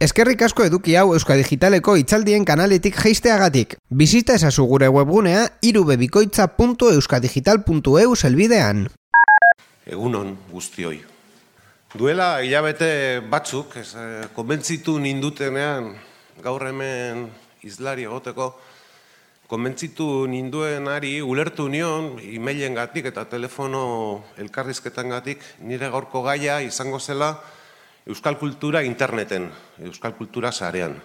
Eskerrik asko eduki hau Euskadigitaleko itzaldien kanaletik jeisteagatik. Bizita ezazu gure webgunea irubebikoitza.euskadigital.eu zelbidean. Egunon guztioi. Duela hilabete batzuk, ez, eh, konbentzitu nindutenean gaur hemen izlari egoteko, konbentzitu ninduen ari ulertu nion e-mailen gatik eta telefono elkarrizketan gatik nire gaurko gaia izango zela Euskal Kultura interneten, Euskal Kultura zarean.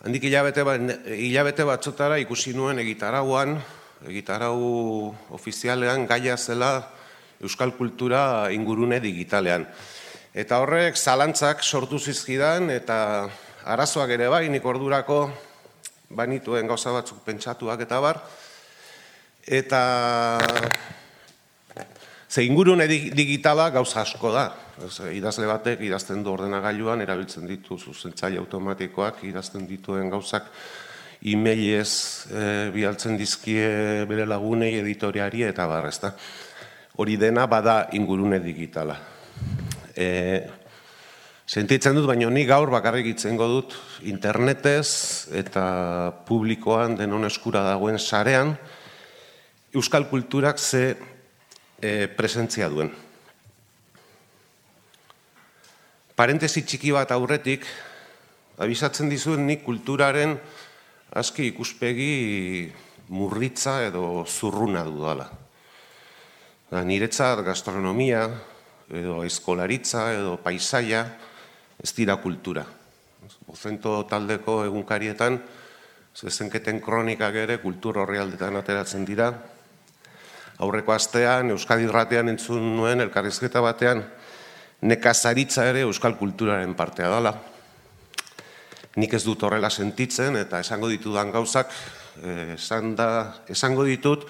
Handik hilabete, ba, hilabete batzotara ikusi nuen egitarauan, egitarau ofizialean gaia zela Euskal Kultura ingurune digitalean. Eta horrek zalantzak sortu zizkidan eta arazoak ere bai, nik ordurako banituen gauza batzuk pentsatuak eta bar. Eta ze ingurune digitala gauza asko da. idazle batek idazten du ordenagailuan erabiltzen ditu zuzentzaile automatikoak idazten dituen gauzak e-mailez e, bialtzen dizkie bere lagunei editoriari eta bar, ezta. Hori dena bada ingurune digitala. E, sentitzen dut, baina ni gaur bakarrik itzengo dut internetez eta publikoan denon eskura dagoen sarean Euskal Kulturak ze e, presentzia duen. Parentesi txiki bat aurretik, abisatzen dizuen nik kulturaren aski ikuspegi murritza edo zurruna dudala. Da, niretzat gastronomia, edo eskolaritza, edo paisaia, ez dira kultura. Bozento taldeko egunkarietan, zezenketen kronikak ere kultur horri aldetan ateratzen dira. Aurreko astean, Euskadi Ratean entzun nuen, elkarrizketa batean, nekazaritza ere Euskal kulturaren partea dela. Nik ez dut horrela sentitzen, eta esango ditudan gauzak, eh, esan da, esango ditut,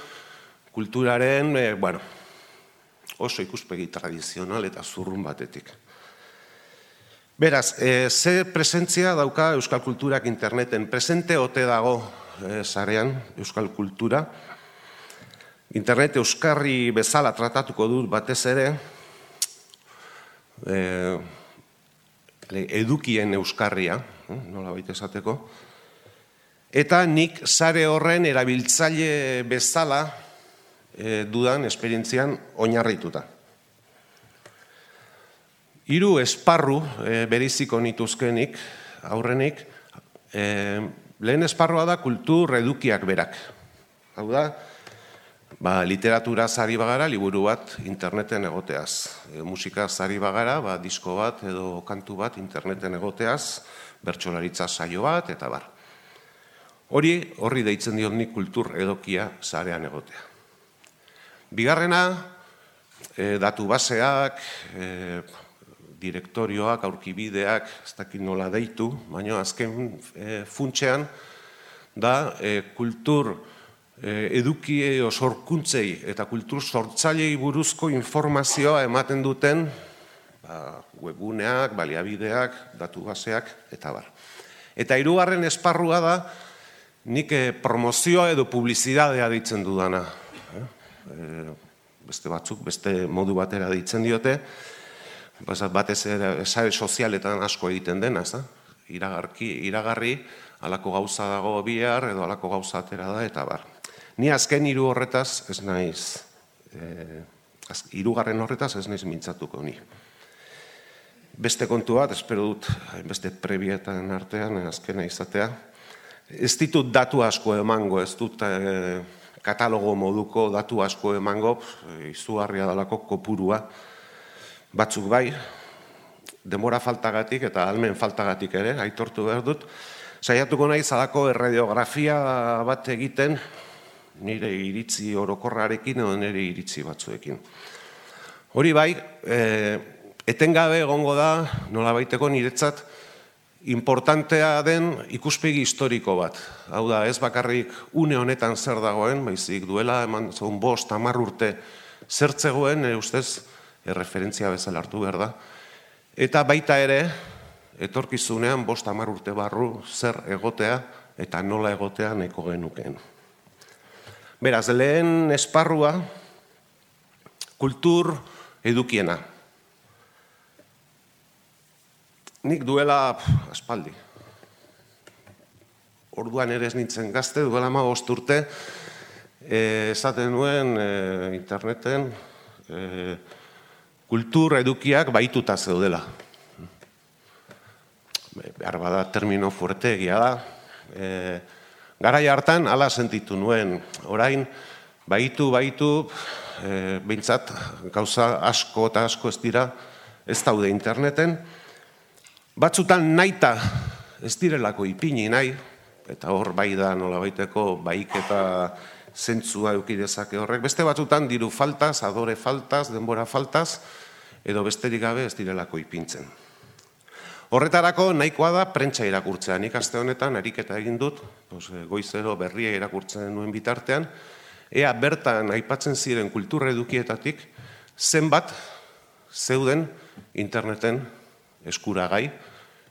kulturaren, eh, bueno, oso ikuspegi tradizional eta zurrun batetik. Beraz, e, ze presentzia dauka Euskal Kulturak interneten? Presente ote dago e, zarean Euskal Kultura. Internet Euskarri bezala tratatuko dut batez ere, e, edukien Euskarria, nola baita esateko, eta nik zare horren erabiltzaile bezala e, dudan esperientzian oinarrituta. Hiru esparru e, beriziko nituzkenik, aurrenik, e, lehen esparrua da kultur edukiak berak. Hau da, ba, literatura zari bagara, liburu bat interneten egoteaz. E, musika zari bagara, ba, disko bat edo kantu bat interneten egoteaz, bertsolaritza saio bat, eta bar. Hori, horri deitzen dion nik kultur edokia zarean egotea. Bigarrena, e, datu baseak, e, direktorioak, aurkibideak, ez dakit nola deitu, baina azken e, funtsean, da e, kultur e, edukie osorkuntzei eta kultur sortzailei buruzko informazioa ematen duten ba, webuneak, baliabideak, datu baseak, eta bar. Eta hirugarren esparrua da, nik promozioa edo publizidadea ditzen dudana. Eh, beste batzuk, beste modu batera ditzen diote, batez ere sare sozialetan asko egiten dena, ez da? Iragarki, iragarri, alako gauza dago bihar, edo alako gauza atera da, eta bar. Ni azken hiru horretaz, ez naiz, e, hirugarren horretaz ez naiz mintzatuko ni. Beste kontu bat, espero dut, beste prebietan artean, azkena izatea, ez ditut datu asko emango, ez dut, e, katalogo moduko datu asko emango, izugarria dalako kopurua, batzuk bai, demora faltagatik eta almen faltagatik ere, aitortu behar dut, saiatuko nahi zadako erradiografia bat egiten, nire iritzi orokorrarekin edo nire iritzi batzuekin. Hori bai, e, etengabe egongo da, nola baiteko niretzat, importantea den ikuspegi historiko bat. Hau da, ez bakarrik une honetan zer dagoen, baizik duela eman zaun bost, amar urte zertzegoen, e, ustez, erreferentzia bezala hartu behar da. Eta baita ere, etorkizunean bost amar urte barru zer egotea eta nola egotea neko genukeen. Beraz, lehen esparrua, kultur edukiena. nik duela aspaldi. Orduan ere ez nintzen gazte, duela ma urte, e, esaten nuen e, interneten e, kultur edukiak baituta zeudela. Behar bada termino fuerte egia da. E, garai hartan hala sentitu nuen, orain baitu, baitu, e, behintzat gauza asko eta asko ez dira, ez daude interneten, batzutan naita ez direlako ipini nahi, eta hor bai da nola baiteko baik eta zentzua eukidezake horrek. Beste batzutan diru faltaz, adore faltaz, denbora faltaz, edo besterik gabe ez direlako ipintzen. Horretarako nahikoa da prentsa irakurtzea. Nik aste honetan ariketa egin dut, pues, eh, goizero berria irakurtzen nuen bitartean, ea bertan aipatzen ziren kultura edukietatik zenbat zeuden interneten eskuragai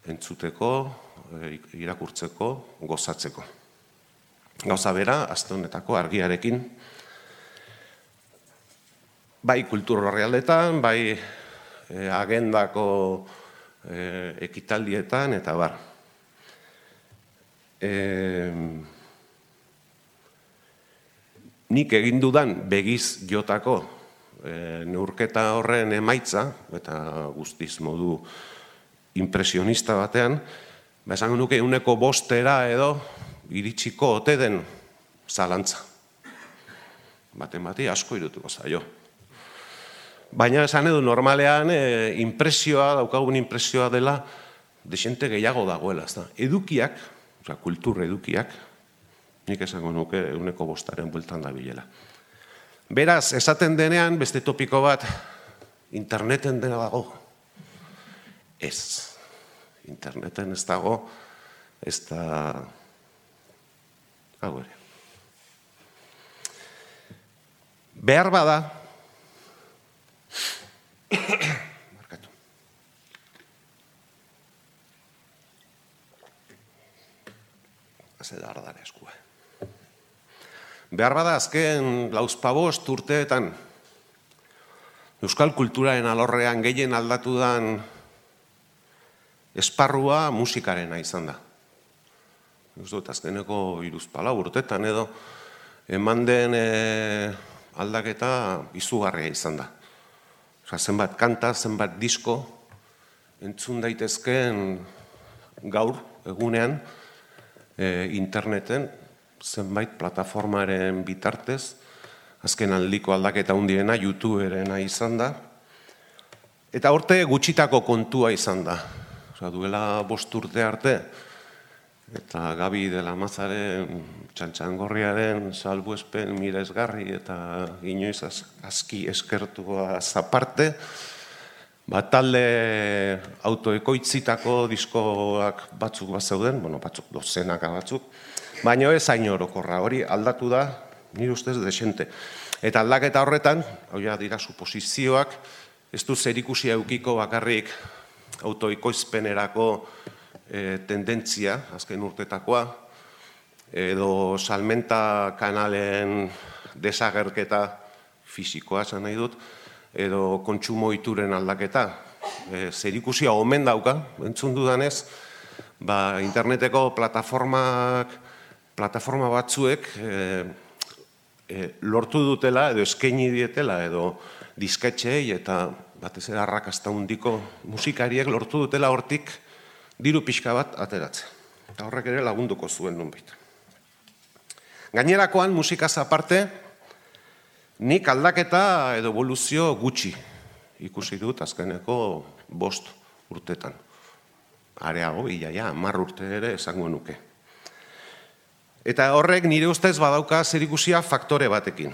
entzuteko, eh, irakurtzeko, gozatzeko. Gauza bera, aste honetako argiarekin, bai kultur horrealdetan, bai eh, agendako eh, ekitaldietan, eta bar. Eh, nik egin dudan begiz jotako e, neurketa horren emaitza, eta guztiz modu impresionista batean, ba esango nuke uneko bostera edo iritsiko ote den zalantza. Baten asko irutuko zaio. Baina esan edo normalean e, impresioa, daukagun impresioa dela, desente gehiago dagoela. Ez da. Edukiak, oza, kultur edukiak, nik esango nuke uneko bostaren bueltan da bilela. Beraz, esaten denean, beste topiko bat, interneten dena dago. Ez. Interneten ez dago, ez da... Hau ere. Behar bada, Markatu. Da ardara eskua. Behar bada azken lauzpabost urteetan Euskal kulturaren alorrean gehien aldatu dan esparrua musikarena izan da. Ez dut, azkeneko iruzpala urtetan edo eman den e, aldaketa izugarria izan da. Osa, zenbat kanta, zenbat disko, entzun daitezkeen gaur, egunean, e, interneten, zenbait plataformaren bitartez, azken aldiko aldaketa hundiena, youtuberena izan da, eta horte gutxitako kontua izan da. Osa, duela bost urte arte, eta Gabi de la Mazaren txantxangorriaren salbuespen miresgarri eta inoiz aski eskertua zaparte, ba, talde autoekoitzitako diskoak batzuk bat zeuden, bueno, batzuk dozenaka batzuk, baina ez hain orokorra, hori aldatu da, nire ustez desente. Eta aldaketa horretan, hori dira suposizioak, ez du zerikusia eukiko bakarrik autoikoizpenerako e, tendentzia, azken urtetakoa, edo salmenta kanalen desagerketa fisikoa, esan nahi dut, edo kontsumo ituren aldaketa. E, zer ikusia omen dauka, entzun dudanez, ba, interneteko plataformak, plataforma batzuek e, e, lortu dutela, edo eskaini dietela, edo disketxei, eta batez ere arrakasta hundiko musikariek lortu dutela hortik, diru pixka bat ateratzen. Eta horrek ere lagunduko zuen nunbait. Gainerakoan musikaz aparte, nik aldaketa edo evoluzio gutxi ikusi dut azkeneko bost urtetan. Areago, iaia, mar urte ere esango nuke. Eta horrek nire ustez badauka zer ikusia faktore batekin.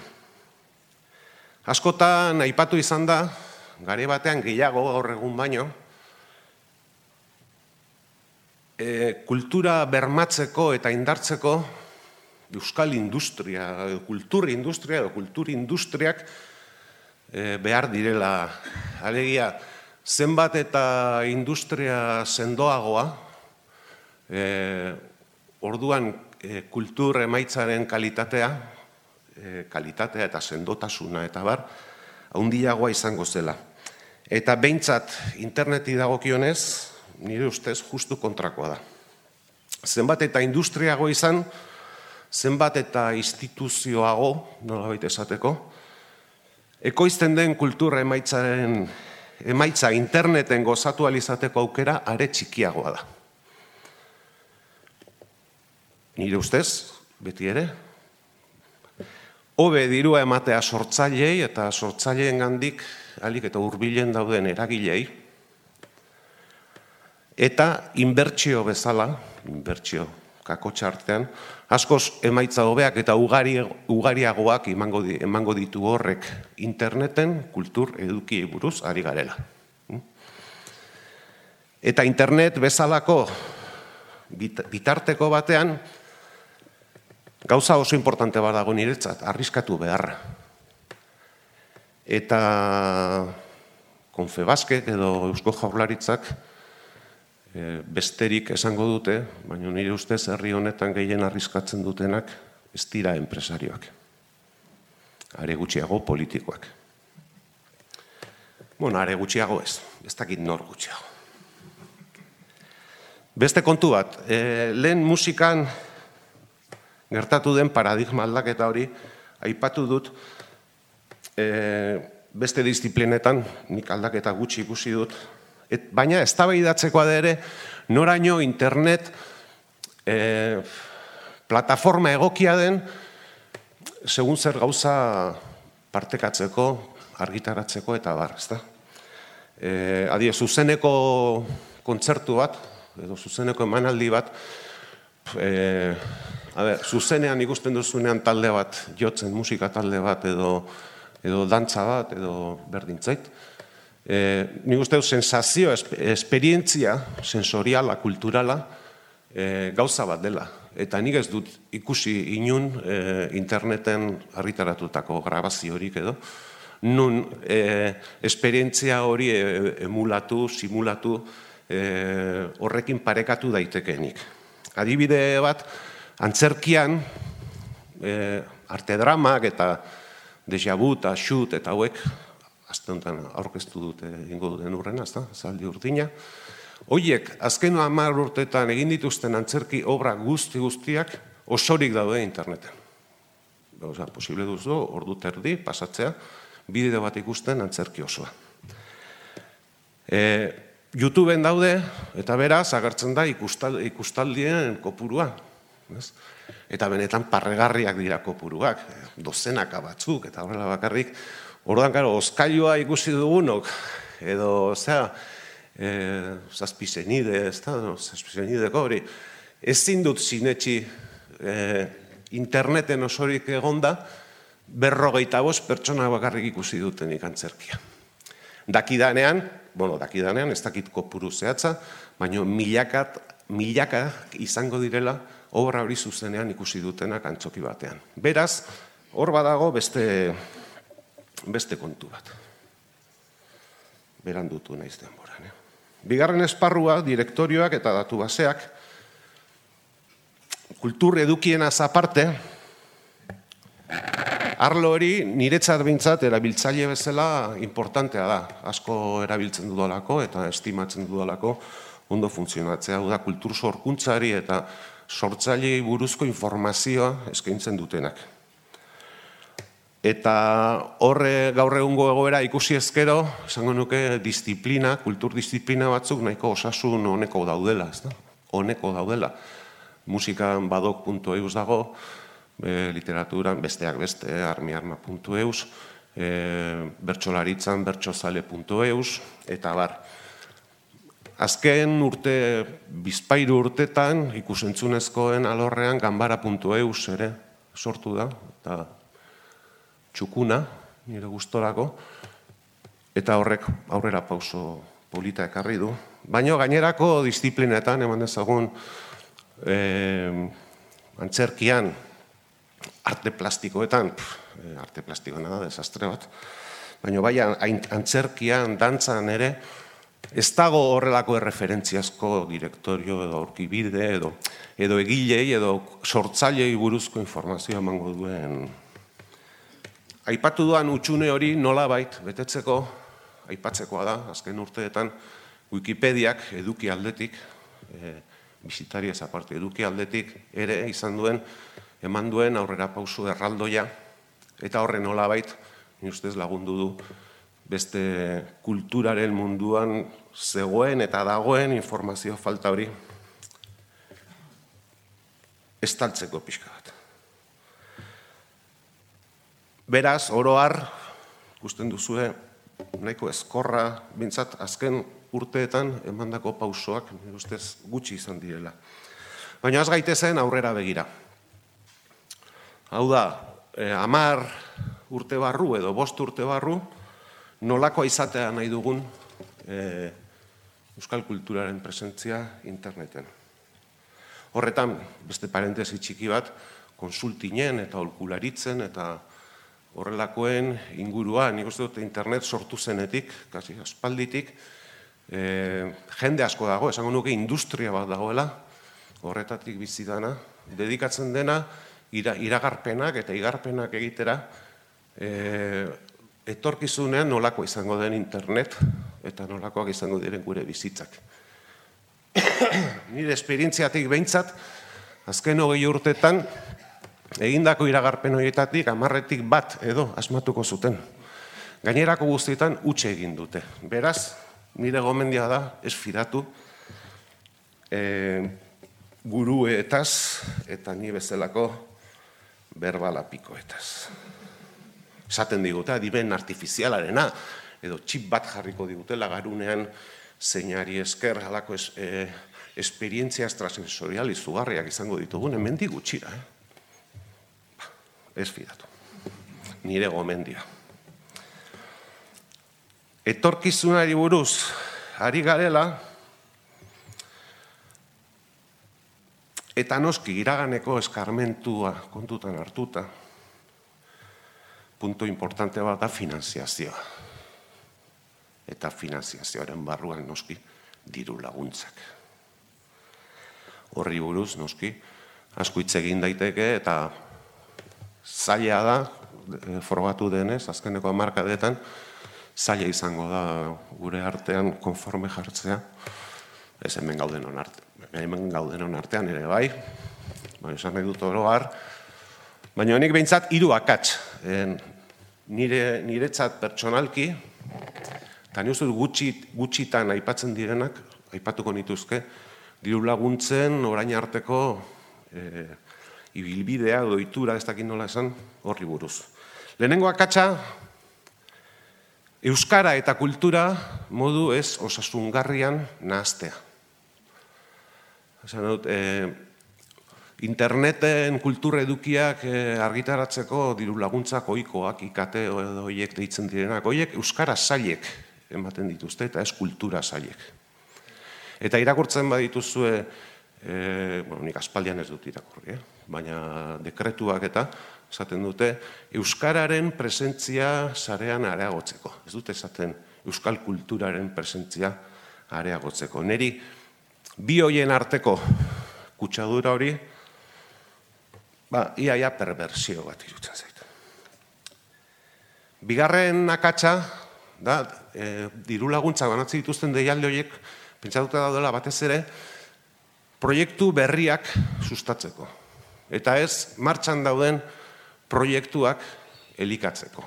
Askotan aipatu izan da, gare batean gehiago gaur egun baino, e, kultura bermatzeko eta indartzeko euskal industria, kultur industria edo kultur industriak e, behar direla. Alegia, zenbat eta industria sendoagoa, e, orduan e, kultur emaitzaren kalitatea, e, kalitatea eta sendotasuna eta bar, haundiagoa izango zela. Eta behintzat interneti dagokionez, nire ustez justu kontrakoa da. Zenbat eta industriago izan, zenbat eta instituzioago, nola baita esateko, ekoizten den kultura emaitzaren emaitza interneten gozatu alizateko aukera are txikiagoa da. Nire ustez, beti ere, hobe dirua ematea sortzailei eta sortzaileen gandik alik eta hurbilen dauden eragilei, eta inbertsio bezala, inbertsio kako txartean, askoz emaitza hobeak eta ugari, ugariagoak emango, emango ditu horrek interneten kultur eduki buruz ari garela. Eta internet bezalako bitarteko batean, gauza oso importante bat dago niretzat, arriskatu beharra. Eta konfebasket edo eusko jaurlaritzak, e, besterik esango dute, baina nire ustez herri honetan gehien arriskatzen dutenak ez dira enpresarioak. Are gutxiago politikoak. Bueno, are gutxiago ez, ez dakit nor gutxiago. Beste kontu bat, e, lehen musikan gertatu den paradigma aldaketa hori, aipatu dut, e, beste disiplinetan, nik aldaketa gutxi ikusi dut, Et, baina ez da ere, noraino internet e, plataforma egokia den, segun zer gauza partekatzeko, argitaratzeko eta bar, ez da? E, adie, zuzeneko kontzertu bat, edo zuzeneko emanaldi bat, e, a ber, zuzenean ikusten duzunean talde bat, jotzen musika talde bat, edo, edo dantza bat, edo berdintzait, E, nik uste sensazio, esperientzia sensoriala, kulturala, e, gauza bat dela. Eta nik ez dut ikusi inun e, interneten argitaratutako grabaziorik edo, nun e, esperientzia hori emulatu, simulatu, e, horrekin parekatu daitekenik. Adibide bat, antzerkian, e, arte dramak eta deja eta xut eta hauek, azte honetan aurkeztu dute ingo duten urrena, ez da, zaldi urdina. Hoiek, azken hamar urteetan egin dituzten antzerki obra guzti guztiak osorik daude interneten. Osa, posible duzu, ordu terdi, pasatzea, bideo bat ikusten antzerki osoa. E, YouTubeen daude, eta beraz, agertzen da ikustal, ikustaldien kopurua. Ez? Eta benetan parregarriak dira kopuruak, dozenaka batzuk, eta horrela bakarrik, Orduan, karo, oskailua ikusi dugunok, edo, zera, e, zazpizenide, ez da, no, zazpizenideko hori, ez zindut zinetxi e, interneten osorik egonda, berrogeita bost pertsona bakarrik ikusi duten ikantzerkia. Dakidanean, bueno, dakidanean, ez dakit kopuru zehatza, baina milakat, milaka izango direla, obra hori zuzenean ikusi dutenak antzoki batean. Beraz, hor badago beste beste kontu bat. Berandutu naiz denboran. Eh? Bigarren esparrua, direktorioak eta datu baseak, kultur edukiena zaparte, arlo hori niretzat bintzat erabiltzaile bezala importantea da. Asko erabiltzen dudalako eta estimatzen dudalako ondo funtzionatzea. Hau da, kultur sorkuntzari eta sortzailei buruzko informazioa eskaintzen dutenak. Eta horre gaur egungo egoera ikusi ezkero, esango nuke disiplina, kultur disiplina batzuk nahiko osasun honeko daudela, ez da? Honeko daudela. Musikan badok.eus dago, e, literaturan besteak beste, armiarma.eus, e, bertsolaritzan bertsozale.eus, eta bar. Azken urte, bizpairu urtetan, ikusentzunezkoen alorrean, gambara.eus ere sortu da, eta txukuna, nire gustorako, eta horrek aurrera pauso polita ekarri du. Baina gainerako disiplinetan, eman dezagun, e, antzerkian, arte plastikoetan, pff, arte plastikoen da, desastre bat, baina bai antzerkian, dantzan ere, ez dago horrelako erreferentziazko direktorio edo aurkibide edo, edo egilei edo sortzailei buruzko informazioa emango duen aipatu duan utxune hori nola bait, betetzeko, aipatzekoa da, azken urteetan, Wikipediak eduki aldetik, e, bizitari ez aparte eduki aldetik, ere izan duen, eman duen aurrera pausu erraldoia, eta horren nolabait, ni ustez lagundu du, beste kulturaren munduan zegoen eta dagoen informazio falta hori. Estaltzeko pixka bat. Beraz, oro har, gusten duzue, nahiko ezkorra, bintzat, azken urteetan emandako pausoak, ustez, gutxi izan direla. Baina az gaitezen aurrera begira. Hau da, eh, amar urte barru edo bost urte barru, nolako izatea nahi dugun eh, euskal kulturaren presentzia interneten. Horretan, beste parentesi txiki bat, konsultinen eta olkularitzen eta horrelakoen inguruan, nik uste dut internet sortu zenetik, kasi aspalditik, e, jende asko dago, esango nuke industria bat dagoela, horretatik bizidana, dedikatzen dena iragarpenak eta igarpenak egitera, e, etorkizunean nolako izango den internet eta nolakoak izango diren gure bizitzak. Nire esperientziatik behintzat, azken hogei urtetan, egindako iragarpen horietatik, amarretik bat edo asmatuko zuten. Gainerako guztietan utxe egin dute. Beraz, nire gomendia da, ez fidatu, e, guruetaz eta ni bezalako berbalapikoetaz. Esaten digute, adiben artifizialarena, edo txip bat jarriko digutela garunean zeinari esker halako es, e, esperientzia extrasensorial izugarriak izango ditugun, hemen gutxira. Eh? Ez fidatu. Nire gomendia. Etorkizunari buruz, ari garela, eta noski iraganeko eskarmentua kontutan hartuta, punto importante bat da finanziazioa eta finanziazioaren barruan noski diru laguntzak. Horri buruz noski asko hitz egin daiteke eta zaila da e, denez azkeneko hamarkadetan zaila izango da gure artean konforme jartzea. Ez hemen gauden on hemen gauden artean ere bai. Ba, esan nahi dut oro har. Baina honik behintzat hiru akats. nire niretzat pertsonalki Eta ni gutxi, gutxitan aipatzen direnak, aipatuko nituzke, diru laguntzen orain arteko e, ibilbidea, doitura, ez dakit nola esan, horri buruz. Lehenengo akatsa, Euskara eta kultura modu ez osasungarrian nahaztea. Esan dut, e, interneten kultura edukiak e, argitaratzeko diru laguntzak oikoak ikate edo horiek deitzen direnak. Horiek Euskara zailek ematen dituzte eta eskultura saiek. Eta irakurtzen badituzue, e, bueno, nik aspaldian ez dut irakurri, eh? baina dekretuak eta esaten dute euskararen presentzia sarean areagotzeko. Ez dute esaten euskal kulturaren presentzia areagotzeko. Neri bi hoien arteko kutsadura hori ba iaia perversio bat irutzen zait. Bigarren akatsa da, e, diru laguntza banatzen dituzten deialde horiek, pentsatuta daudela batez ere, proiektu berriak sustatzeko. Eta ez, martxan dauden proiektuak elikatzeko.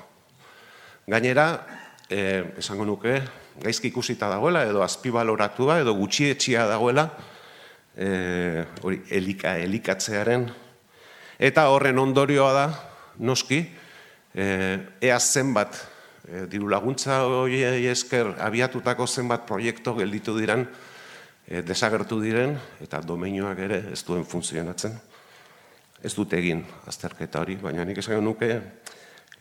Gainera, e, esango nuke, gaizki ikusita dagoela, edo azpibaloratua, edo gutxietxia dagoela, e, hori, elika, elikatzearen, eta horren ondorioa da, noski, e, ea zenbat e, diru laguntza hori esker abiatutako zenbat proiektu gelditu diren, e, desagertu diren, eta domeinoak ere ez duen funtzionatzen. Ez dute egin azterketa hori, baina nik esan nuke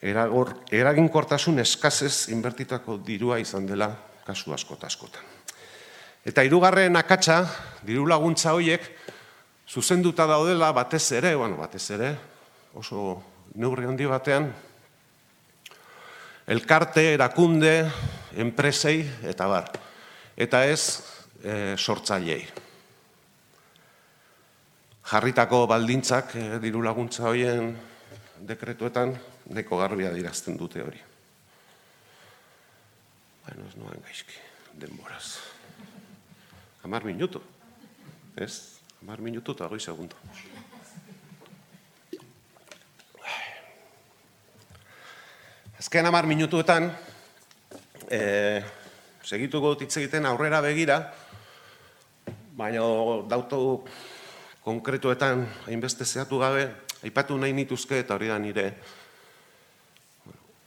eragor, eraginkortasun eskazez inbertitako dirua izan dela kasu askota askotan. Eta hirugarren akatsa, diru laguntza horiek, zuzenduta daudela batez ere, bueno, batez ere, oso neurri handi batean, elkarte, erakunde, enpresei, eta bar. Eta ez e, sortzailei. Jarritako baldintzak e, diru laguntza hoien dekretuetan neko garbia dirazten dute hori. Baina ez noen gaizki, denboraz. Amar minutu. Ez? Amar minutu eta goi segundo. Azken amar minutuetan, e, segituko dut hitz egiten aurrera begira, baina dautu konkretuetan hainbeste zehatu gabe, aipatu nahi nituzke eta hori da nire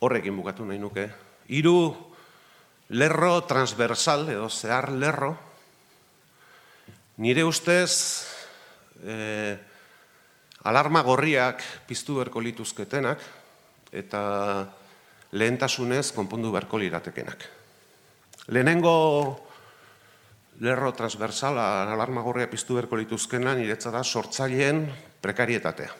horrekin bukatu nahi nuke. Hiru lerro transversal edo zehar lerro, nire ustez e, alarma gorriak piztu berko lituzketenak eta lehentasunez konpondu beharko liratekenak. Lehenengo lerro transversala alarma gorria piztu beharko lituzkena niretza da sortzaileen prekarietatea.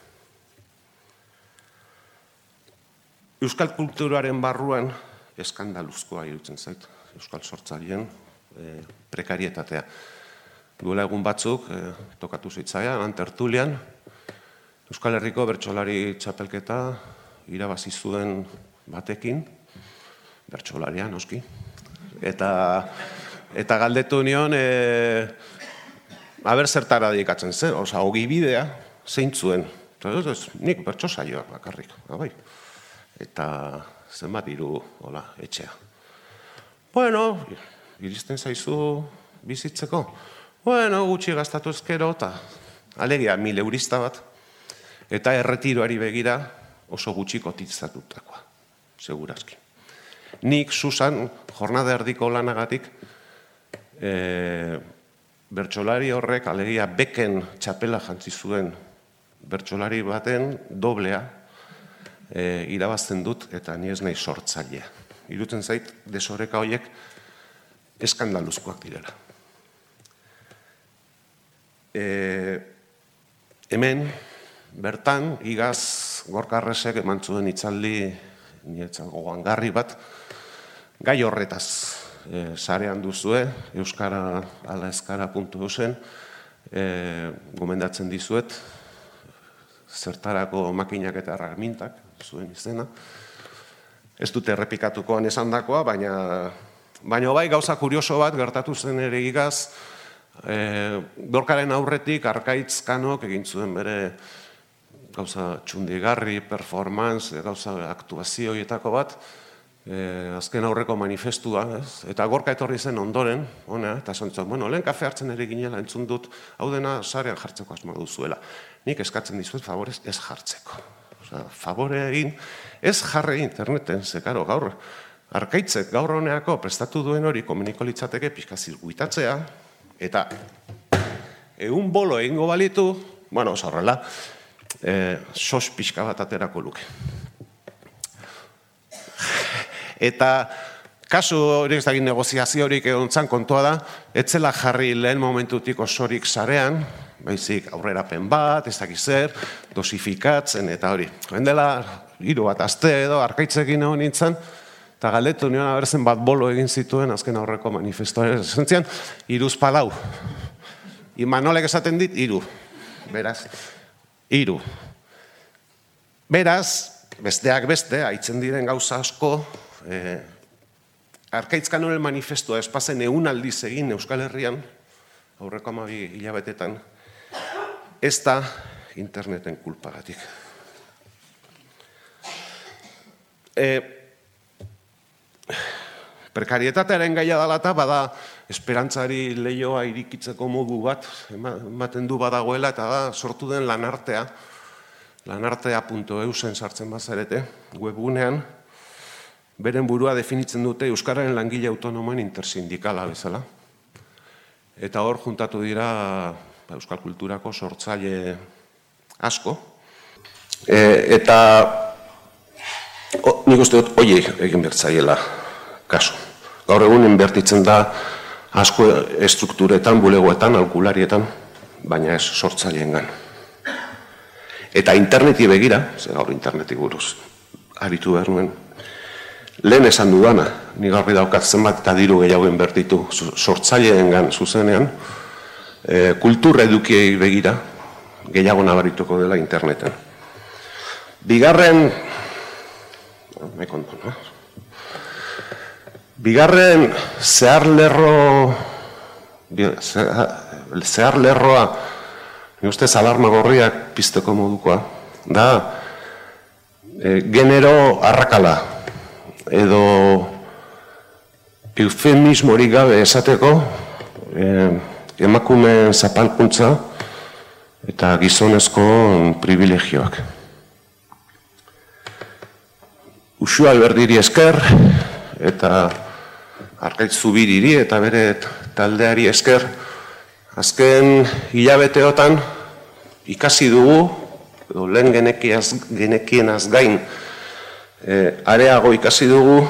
Euskal kulturaren barruan eskandaluzkoa irutzen zait, Euskal sortzaileen e, prekarietatea. Duela egun batzuk, e, tokatu zitzaia, antertulian, Euskal Herriko bertsolari txapelketa irabazi zuen batekin, bertsolaria noski, eta, eta galdetu nion, e, aber zertara dedikatzen zen, oza, hogi bidea, zeintzuen, eta ez, nik bertso saioak bakarrik, abai. eta zenbat iru, hola, etxea. Bueno, iristen zaizu bizitzeko, bueno, gutxi gastatu ezkero, eta alegia, mil eurista bat, eta erretiroari begira oso gutxi kotitzatutakoa segurazki. Nik, Susan, jornada erdiko lanagatik, e, bertsolari horrek, alegia beken txapela jantzi zuen bertsolari baten doblea e, irabazten dut eta ni ez nahi sortzailea. Iruten zait, desoreka horiek eskandaluzkoak direla. E, hemen, bertan, igaz gorkarresek eman zuen itzaldi niretzat gogangarri bat, gai horretaz e, sarean duzue, euskara ala eskara puntu eusen, e, gomendatzen dizuet, zertarako makinak eta erramintak, zuen izena. Ez dute errepikatukoan esan dakoa, baina, baina bai gauza kurioso bat gertatu zen ere igaz, e, gorkaren aurretik arkaitzkanok egin zuen bere gauza txundigarri, performance, gauza aktuazioietako bat, e, azken aurreko manifestua, ez? eta gorka etorri zen ondoren, ona, eta zontzen, bueno, lehen kafe hartzen ere ginela entzun dut, hau dena zarean jartzeko asmo duzuela. Nik eskatzen dizuet favorez ez jartzeko. Osa, favore egin, ez jarre interneten, ze karo, gaur, arkaitzek gaur honeako prestatu duen hori komuniko litzateke pixka zirkuitatzea, eta egun bolo egingo balitu, bueno, oso horrela, e, sos pixka bat aterako luke. Eta kasu hori ez dagin negoziazio horik egon kontua da, etzela jarri lehen momentutik osorik sarean, baizik aurrerapen bat, ez dakiz zer, dosifikatzen eta hori. Hendela, hiru bat azte edo, arkaitzekin egon nintzen, eta galdetu nion abertzen bat bolo egin zituen azken aurreko manifestoaren zentzian, iruz palau. Imanolek esaten dit, iru. Beraz, Iru. Beraz, besteak beste, haitzen diren gauza asko, eh, arkaitzkan horren manifestua espazen egun aldiz egin Euskal Herrian, aurreko amabi hilabetetan, ez da interneten kulpagatik. E, Prekarietatearen gaia dala eta bada esperantzari leioa irikitzeko modu bat, ematen du badagoela eta da sortu den lanartea, lanartea.eusen sartzen bazarete, webgunean, beren burua definitzen dute Euskararen langile autonomoen intersindikala bezala. Eta hor juntatu dira ba, Euskal Kulturako sortzaile asko. E, eta o, nik uste dut, oi egin bertzaiela kasu. Gaur egun inbertitzen da asko estrukturetan, bulegoetan, alkularietan, baina ez sortzaileen gan. Eta interneti begira, ze gaur interneti buruz, aritu behar nuen, lehen esan dudana, ni gaur daukat zenbat eta diru gehiago inbertitu sortzaileen gan zuzenean, e, kultur edukiei begira, gehiago nabarituko dela interneten. Bigarren, me konton, Bigarren zehar lerro zehar lerroa, ni uste alarma gorriak pizteko modukoa, da e, genero arrakala, edo eufemismorik gabe esateko, e, emakume zapalkuntza eta gizonezko privilegioak. Usua alberdiri esker eta arkaitz zubiriri eta bere taldeari esker azken hilabeteotan ikasi dugu edo lehen genekien gain e, areago ikasi dugu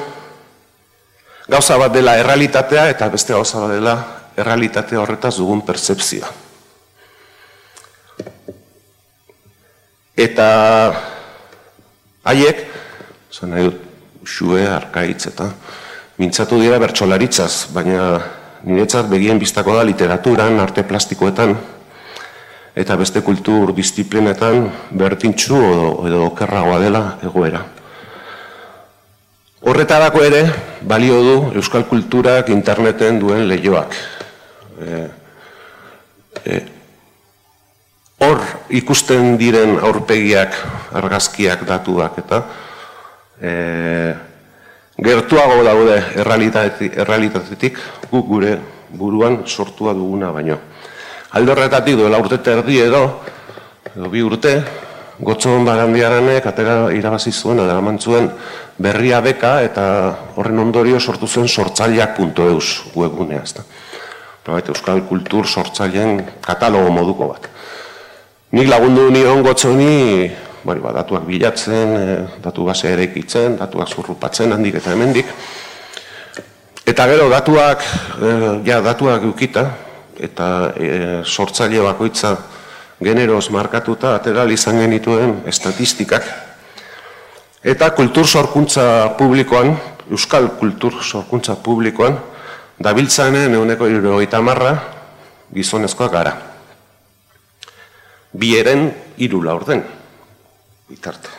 gauza bat dela errealitatea eta beste gauza bat dela errealitate horretaz dugun pertsepzioa. Eta haiek, zan nahi dut, xue, arkaitz eta mintzatu dira bertsolaritzaz, baina niretzat begien biztako da literaturan, arte plastikoetan, eta beste kultur disiplinetan bertintxu edo, edo okerragoa dela egoera. Horretarako ere, balio du euskal kulturak interneten duen lehioak e, e, hor ikusten diren aurpegiak, argazkiak, datuak eta e, gertuago daude errealitatetik guk gure buruan sortua duguna baino. Alde horretatik duela urte terdi edo, edo bi urte, gotzon barandiaranek atera irabazi zuen, aderaman zuen berria beka eta horren ondorio sortu zen sortzaileak.eus webgunea. Ezta nolait, euskal kultur sortzaileen katalogo moduko bat. Nik lagundu nion gotzoni, bari, ba, datuak bilatzen, e, datu base ere ikitzen, datuak zurrupatzen handik eta hemendik. Eta gero datuak, e, ja, datuak ukita, eta e, sortzaile bakoitza generoz markatuta, ateral izan genituen estatistikak. Eta kultur sorkuntza publikoan, euskal kultur sorkuntza publikoan, dabiltzanen euneko irurogeita marra gizonezkoak gara. Bi eren irula orden, bitarte.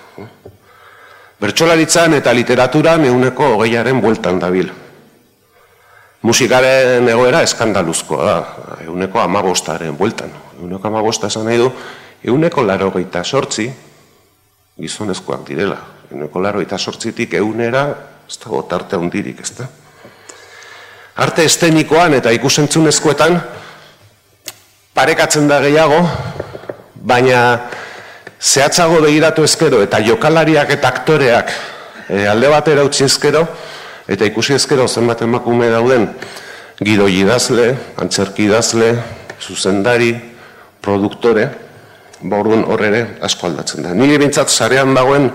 Bertxolaritzan eta literaturan euneko hogeiaren bueltan dabil. Musikaren egoera eskandaluzkoa da, euneko amabostaren bueltan. Euneko amabosta esan nahi du, euneko laro geita sortzi gizonezkoak direla. Euneko laro geita sortzitik eunera, ez dago tarte hundirik, ez da? arte estenikoan eta ikusentzunezkoetan parekatzen da gehiago, baina zehatzago begiratu ezkero eta jokalariak eta aktoreak e, alde batera utzi ezkero eta ikusi ezkero zenbat emakume dauden gidoi idazle, antzerki idazle, zuzendari, produktore, baurun horre asko aldatzen da. Nire bintzat zarean dagoen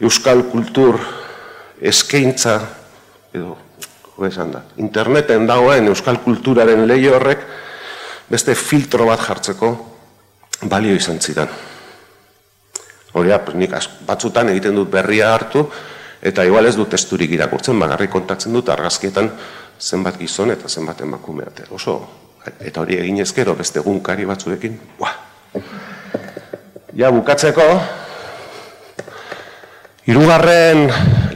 euskal kultur eskaintza edo esan da. Interneten dagoen euskal kulturaren lehi horrek beste filtro bat jartzeko balio izan zidan. Hori nik batzutan egiten dut berria hartu, eta igual ez dut testurik irakurtzen, bagarri kontatzen dut argazkietan zenbat gizon eta zenbat emakumeate. Oso, eta hori egin ezkero beste gunkari batzuekin, Buah. Ja, bukatzeko, irugarren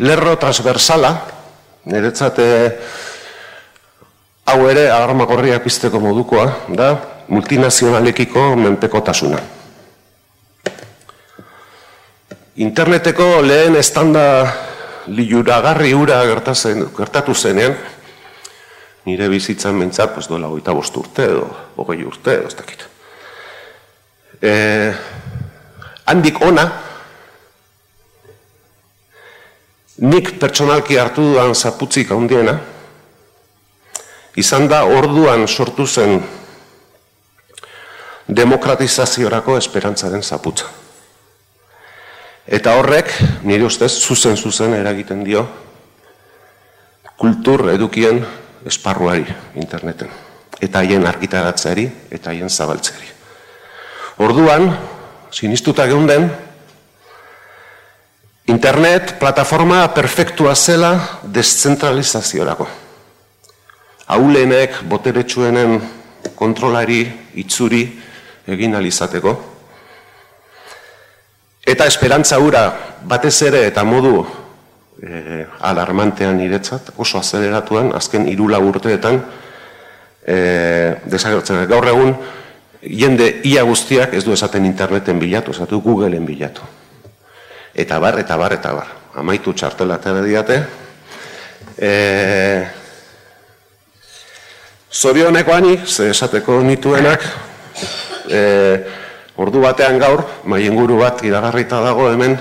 lerro transversala, niretzat hau ere alarma gorriak pizteko modukoa da multinazionalekiko menpekotasuna. Interneteko lehen estanda liuragarri ura gertatzen, gertatu zenean, nire bizitzan mentzat, pues duela goita bost urte edo, hogei urte edo, ez dakit. E, handik ona, nik pertsonalki hartu duan zaputzik handiena, izan da orduan sortu zen demokratizaziorako esperantzaren zaputza. Eta horrek, nire ustez, zuzen zuzen eragiten dio kultur edukien esparruari interneten. Eta haien argitaratzeari, eta haien zabaltzeari. Orduan, sinistuta geunden, Internet plataforma perfektua zela deszentralizaziorako. Aulenek boteretsuenen kontrolari itzuri egin alizateko. Eta esperantza hura batez ere eta modu e, alarmantean iretzat, oso azeleratuan, azken irula urteetan, e, desagertzen. Gaur egun, jende ia guztiak ez du esaten interneten bilatu, esatu Googleen bilatu. Eta bar, eta bar, eta bar. Amaitu txartela eta diate. E, Zorioneko ani, ze esateko nituenak, e, ordu batean gaur, maien guru bat iragarrita dago hemen,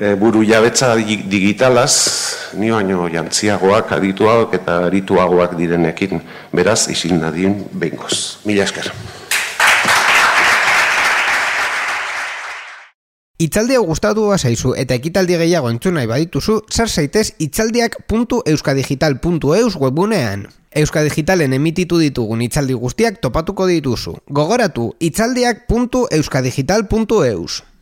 e, buru jabetza digitalaz, ni baino jantziagoak, adituagoak eta arituagoak direnekin, beraz, isil nadien behingoz. Mila esker. Itzaldi hau gustatu zaizu eta ekitaldi gehiago entzun nahi badituzu, sar zaitez itzaldiak.euskadigital.eus webunean. Euskadigitalen emititu ditugun itzaldi guztiak topatuko dituzu. Gogoratu, itzaldiak.euskadigital.eus.